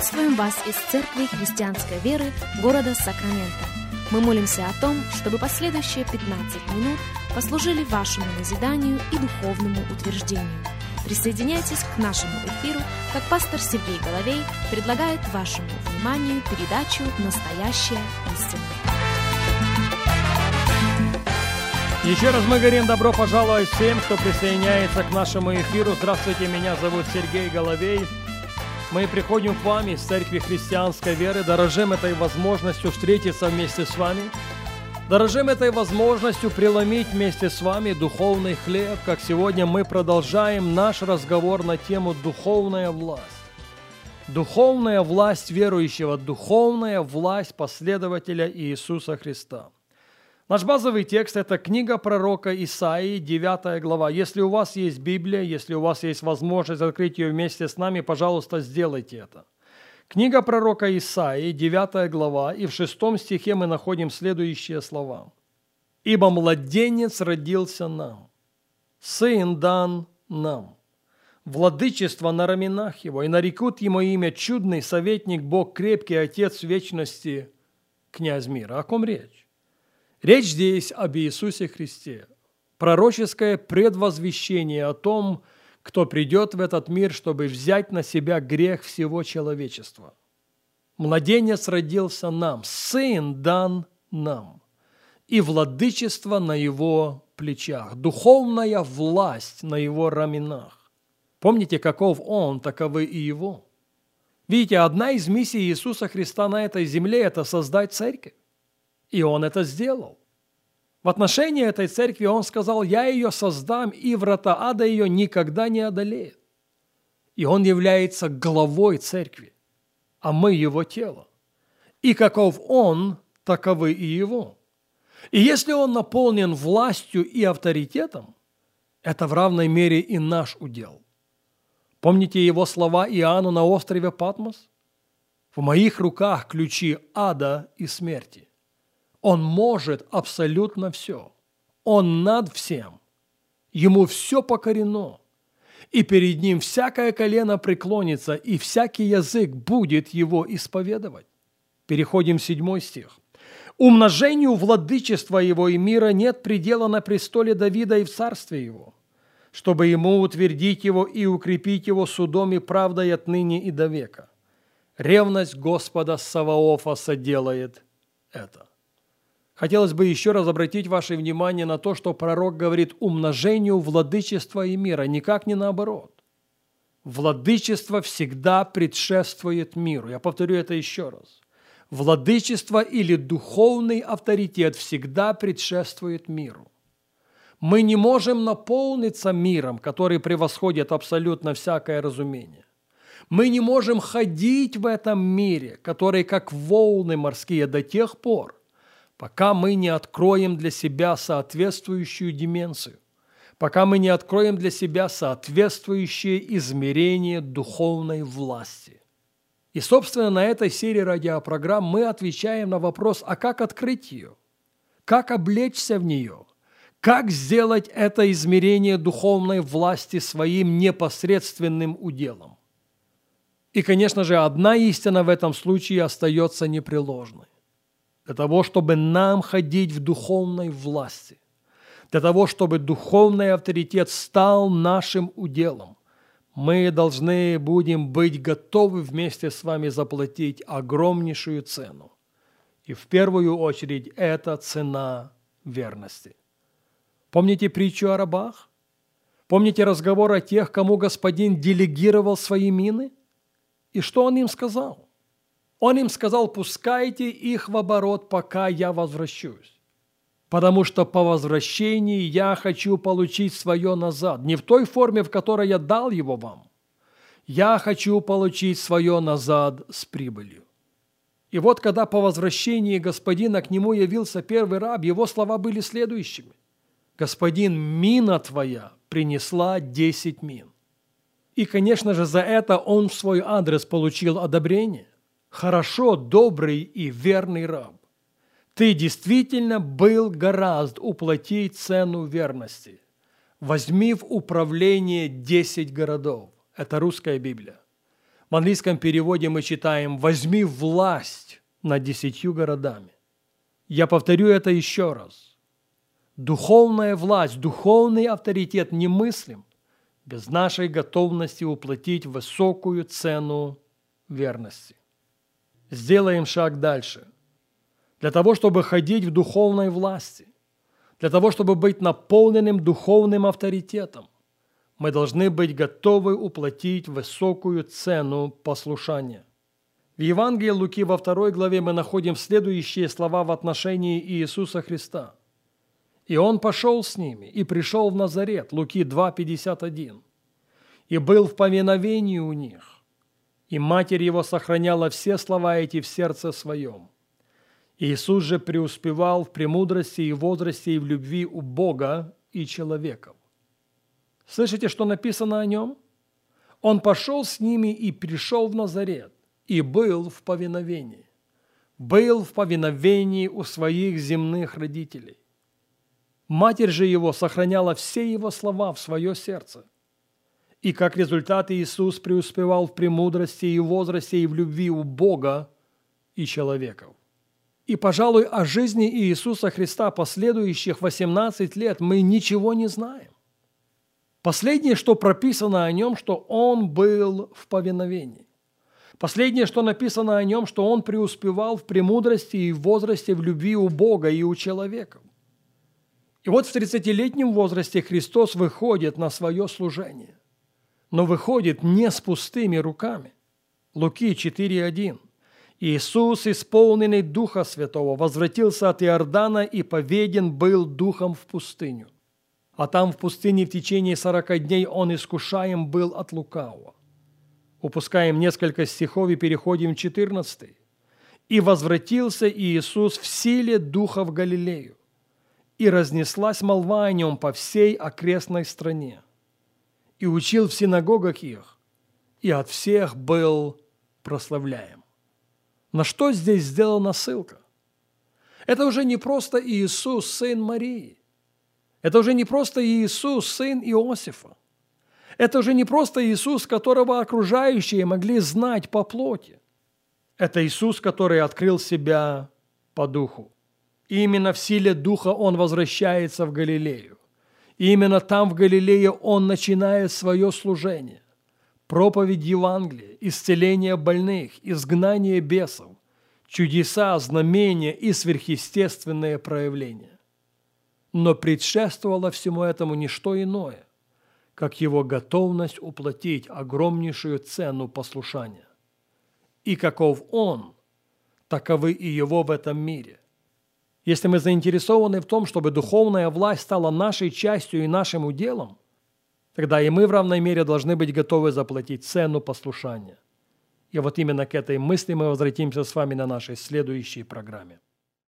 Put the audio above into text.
Приветствуем вас из Церкви Христианской Веры города Сакраменто. Мы молимся о том, чтобы последующие 15 минут послужили вашему назиданию и духовному утверждению. Присоединяйтесь к нашему эфиру, как пастор Сергей Головей предлагает вашему вниманию передачу «Настоящая истина». Еще раз мы говорим добро пожаловать всем, кто присоединяется к нашему эфиру. Здравствуйте, меня зовут Сергей Головей. Мы приходим к вам из Церкви Христианской Веры, дорожим этой возможностью встретиться вместе с вами, дорожим этой возможностью преломить вместе с вами духовный хлеб, как сегодня мы продолжаем наш разговор на тему «Духовная власть». Духовная власть верующего, духовная власть последователя Иисуса Христа – Наш базовый текст – это книга пророка Исаии, 9 глава. Если у вас есть Библия, если у вас есть возможность открыть ее вместе с нами, пожалуйста, сделайте это. Книга пророка Исаии, 9 глава, и в шестом стихе мы находим следующие слова. «Ибо младенец родился нам, сын дан нам, владычество на раменах его, и нарекут ему имя чудный советник, Бог крепкий, Отец вечности, князь мира». О ком речь? Речь здесь об Иисусе Христе. Пророческое предвозвещение о том, кто придет в этот мир, чтобы взять на себя грех всего человечества. Младенец родился нам, сын дан нам, и владычество на его плечах, духовная власть на его раменах. Помните, каков он, таковы и его. Видите, одна из миссий Иисуса Христа на этой земле – это создать церковь. И он это сделал. В отношении этой церкви он сказал, я ее создам, и врата ада ее никогда не одолеют. И он является главой церкви, а мы его тело. И каков он, таковы и его. И если он наполнен властью и авторитетом, это в равной мере и наш удел. Помните его слова Иоанну на острове Патмос? В моих руках ключи ада и смерти. Он может абсолютно все. Он над всем. Ему все покорено. И перед ним всякое колено преклонится, и всякий язык будет его исповедовать. Переходим в седьмой стих. Умножению владычества его и мира нет предела на престоле Давида и в царстве его, чтобы ему утвердить его и укрепить его судом и правдой отныне и до века. Ревность Господа Саваофа соделает это. Хотелось бы еще раз обратить ваше внимание на то, что пророк говорит умножению владычества и мира, никак не наоборот. Владычество всегда предшествует миру. Я повторю это еще раз. Владычество или духовный авторитет всегда предшествует миру. Мы не можем наполниться миром, который превосходит абсолютно всякое разумение. Мы не можем ходить в этом мире, который как волны морские до тех пор, пока мы не откроем для себя соответствующую дименцию, пока мы не откроем для себя соответствующее измерение духовной власти. И, собственно, на этой серии радиопрограмм мы отвечаем на вопрос, а как открыть ее? Как облечься в нее? Как сделать это измерение духовной власти своим непосредственным уделом? И, конечно же, одна истина в этом случае остается непреложной для того, чтобы нам ходить в духовной власти, для того, чтобы духовный авторитет стал нашим уделом, мы должны будем быть готовы вместе с вами заплатить огромнейшую цену. И в первую очередь это цена верности. Помните притчу о рабах? Помните разговор о тех, кому господин делегировал свои мины? И что он им сказал? Он им сказал, пускайте их в оборот, пока я возвращусь. Потому что по возвращении я хочу получить свое назад. Не в той форме, в которой я дал его вам. Я хочу получить свое назад с прибылью. И вот когда по возвращении господина к нему явился первый раб, его слова были следующими. «Господин, мина твоя принесла десять мин». И, конечно же, за это он в свой адрес получил одобрение. Хорошо, добрый и верный раб. Ты действительно был гораздо уплатить цену верности. Возьми в управление 10 городов. Это русская Библия. В английском переводе мы читаем «возьми власть над десятью городами». Я повторю это еще раз. Духовная власть, духовный авторитет немыслим без нашей готовности уплатить высокую цену верности. Сделаем шаг дальше. Для того, чтобы ходить в духовной власти, для того, чтобы быть наполненным духовным авторитетом, мы должны быть готовы уплатить высокую цену послушания. В Евангелии Луки во второй главе мы находим следующие слова в отношении Иисуса Христа. «И Он пошел с ними, и пришел в Назарет» Луки 2,51 «И был в повиновении у них, и Матерь Его сохраняла все слова эти в сердце своем. Иисус же преуспевал в премудрости и возрасте и в любви у Бога и человеков. Слышите, что написано о нем? Он пошел с ними и пришел в Назарет, и был в повиновении. Был в повиновении у своих земных родителей. Матерь же его сохраняла все его слова в свое сердце. И как результат Иисус преуспевал в премудрости и возрасте и в любви у Бога и человеков. И, пожалуй, о жизни Иисуса Христа последующих 18 лет мы ничего не знаем. Последнее, что прописано о нем, что он был в повиновении. Последнее, что написано о нем, что он преуспевал в премудрости и в возрасте в любви у Бога и у человека. И вот в 30-летнем возрасте Христос выходит на свое служение, но выходит не с пустыми руками. Луки 4.1. Иисус, исполненный Духа Святого, возвратился от Иордана и поведен был Духом в пустыню – а там в пустыне в течение сорока дней он искушаем был от лукавого. Упускаем несколько стихов и переходим в 14. «И возвратился Иисус в силе Духа в Галилею, и разнеслась молва о нем по всей окрестной стране, и учил в синагогах их, и от всех был прославляем». На что здесь сделана ссылка? Это уже не просто Иисус, сын Марии. Это уже не просто Иисус, сын Иосифа. Это уже не просто Иисус, которого окружающие могли знать по плоти. Это Иисус, который открыл себя по духу. И именно в силе духа он возвращается в Галилею. И именно там, в Галилее, он начинает свое служение. Проповедь Евангелия, исцеление больных, изгнание бесов, чудеса, знамения и сверхъестественные проявления. Но предшествовало всему этому не что иное, как его готовность уплатить огромнейшую цену послушания. И каков он, таковы и его в этом мире. Если мы заинтересованы в том, чтобы духовная власть стала нашей частью и нашим уделом, тогда и мы в равной мере должны быть готовы заплатить цену послушания. И вот именно к этой мысли мы возвратимся с вами на нашей следующей программе.